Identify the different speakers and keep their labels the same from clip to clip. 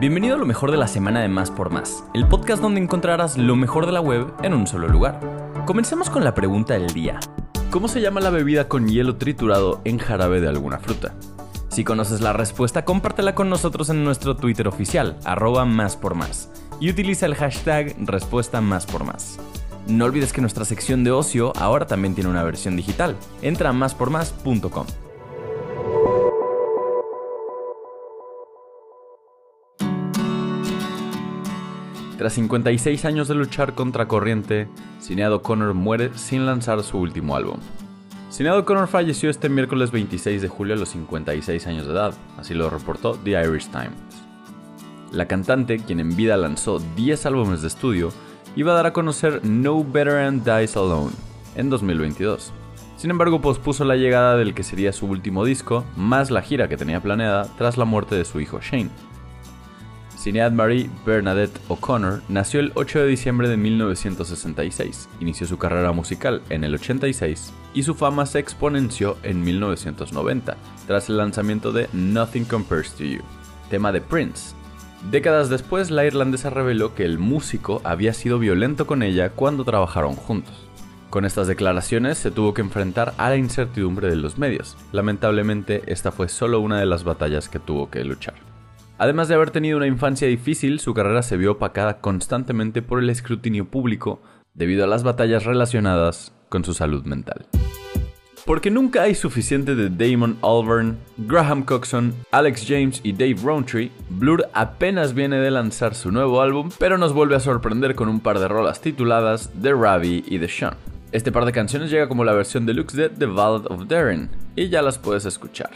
Speaker 1: Bienvenido a lo mejor de la semana de Más por Más, el podcast donde encontrarás lo mejor de la web en un solo lugar. Comencemos con la pregunta del día. ¿Cómo se llama la bebida con hielo triturado en jarabe de alguna fruta? Si conoces la respuesta, compártela con nosotros en nuestro Twitter oficial, arroba más por más, y utiliza el hashtag respuesta más por más. No olvides que nuestra sección de ocio ahora también tiene una versión digital. Entra a máspormás.com. Tras 56 años de luchar contra corriente, Sinead O'Connor muere sin lanzar su último álbum. Sinead O'Connor falleció este miércoles 26 de julio a los 56 años de edad, así lo reportó The Irish Times. La cantante, quien en vida lanzó 10 álbumes de estudio, iba a dar a conocer No Veteran Dies Alone en 2022. Sin embargo, pospuso la llegada del que sería su último disco, más la gira que tenía planeada tras la muerte de su hijo Shane. Sinead Marie Bernadette O'Connor nació el 8 de diciembre de 1966, inició su carrera musical en el 86 y su fama se exponenció en 1990 tras el lanzamiento de Nothing Compares to You, tema de Prince. Décadas después, la irlandesa reveló que el músico había sido violento con ella cuando trabajaron juntos. Con estas declaraciones se tuvo que enfrentar a la incertidumbre de los medios. Lamentablemente, esta fue solo una de las batallas que tuvo que luchar. Además de haber tenido una infancia difícil, su carrera se vio opacada constantemente por el escrutinio público debido a las batallas relacionadas con su salud mental. Porque nunca hay suficiente de Damon Albarn, Graham Coxon, Alex James y Dave Rowntree, Blur apenas viene de lanzar su nuevo álbum, pero nos vuelve a sorprender con un par de rolas tituladas The Ravi y The Sean. Este par de canciones llega como la versión deluxe de The Ballad of Darren, y ya las puedes escuchar.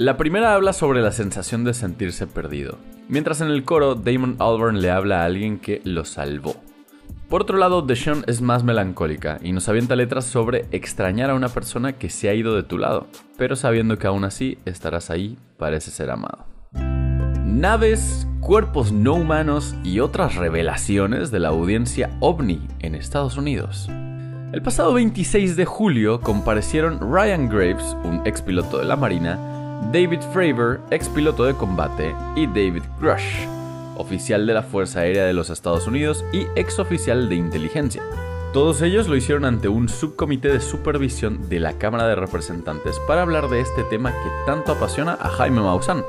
Speaker 1: La primera habla sobre la sensación de sentirse perdido, mientras en el coro Damon Albarn le habla a alguien que lo salvó. Por otro lado, Deshaun es más melancólica y nos avienta letras sobre extrañar a una persona que se ha ido de tu lado, pero sabiendo que aún así estarás ahí, parece ser amado. Naves, cuerpos no humanos y otras revelaciones de la audiencia ovni en Estados Unidos. El pasado 26 de julio comparecieron Ryan Graves, un ex piloto de la Marina, David Fravor, ex piloto de combate, y David Grush, oficial de la Fuerza Aérea de los Estados Unidos y ex oficial de inteligencia. Todos ellos lo hicieron ante un subcomité de supervisión de la Cámara de Representantes para hablar de este tema que tanto apasiona a Jaime Maussan.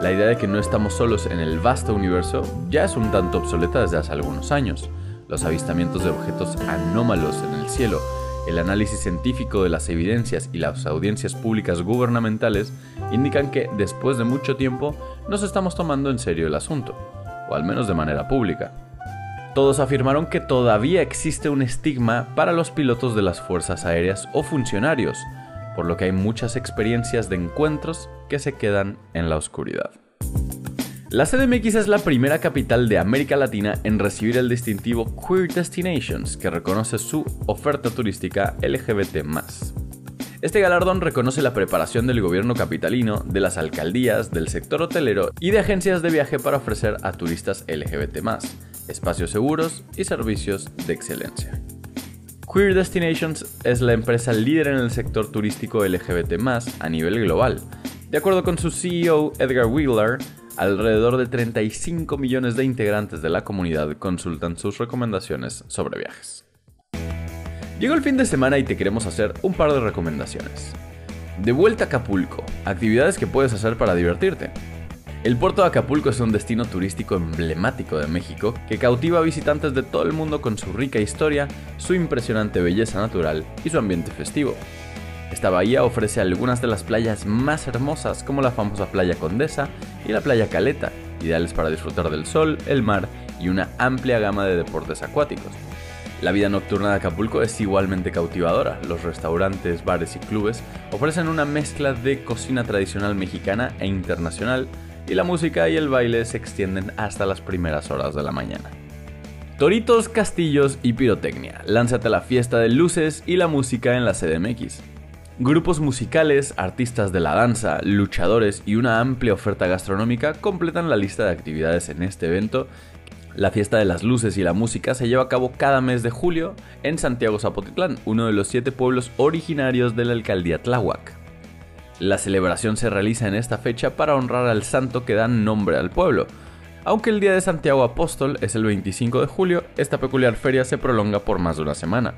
Speaker 1: La idea de que no estamos solos en el vasto universo ya es un tanto obsoleta desde hace algunos años. Los avistamientos de objetos anómalos en el cielo el análisis científico de las evidencias y las audiencias públicas gubernamentales indican que, después de mucho tiempo, nos estamos tomando en serio el asunto, o al menos de manera pública. Todos afirmaron que todavía existe un estigma para los pilotos de las fuerzas aéreas o funcionarios, por lo que hay muchas experiencias de encuentros que se quedan en la oscuridad. La CDMX es la primera capital de América Latina en recibir el distintivo Queer Destinations, que reconoce su oferta turística LGBT. Este galardón reconoce la preparación del gobierno capitalino, de las alcaldías, del sector hotelero y de agencias de viaje para ofrecer a turistas LGBT, espacios seguros y servicios de excelencia. Queer Destinations es la empresa líder en el sector turístico LGBT a nivel global. De acuerdo con su CEO Edgar Wheeler, Alrededor de 35 millones de integrantes de la comunidad consultan sus recomendaciones sobre viajes. Llegó el fin de semana y te queremos hacer un par de recomendaciones. De vuelta a Acapulco, actividades que puedes hacer para divertirte. El puerto de Acapulco es un destino turístico emblemático de México que cautiva a visitantes de todo el mundo con su rica historia, su impresionante belleza natural y su ambiente festivo. Esta bahía ofrece algunas de las playas más hermosas como la famosa playa Condesa y la playa Caleta, ideales para disfrutar del sol, el mar y una amplia gama de deportes acuáticos. La vida nocturna de Acapulco es igualmente cautivadora. Los restaurantes, bares y clubes ofrecen una mezcla de cocina tradicional mexicana e internacional y la música y el baile se extienden hasta las primeras horas de la mañana. Toritos, castillos y pirotecnia. Lánzate a la fiesta de luces y la música en la CDMX. Grupos musicales, artistas de la danza, luchadores y una amplia oferta gastronómica completan la lista de actividades en este evento. La fiesta de las luces y la música se lleva a cabo cada mes de julio en Santiago Zapotitlán, uno de los siete pueblos originarios de la alcaldía Tláhuac. La celebración se realiza en esta fecha para honrar al santo que da nombre al pueblo. Aunque el día de Santiago Apóstol es el 25 de julio, esta peculiar feria se prolonga por más de una semana.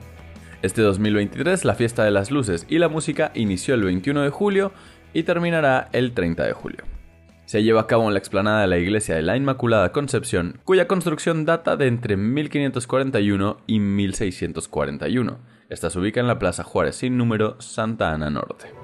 Speaker 1: Este 2023 la fiesta de las luces y la música inició el 21 de julio y terminará el 30 de julio. Se lleva a cabo en la explanada de la iglesia de la Inmaculada Concepción, cuya construcción data de entre 1541 y 1641. Esta se ubica en la Plaza Juárez sin número Santa Ana Norte.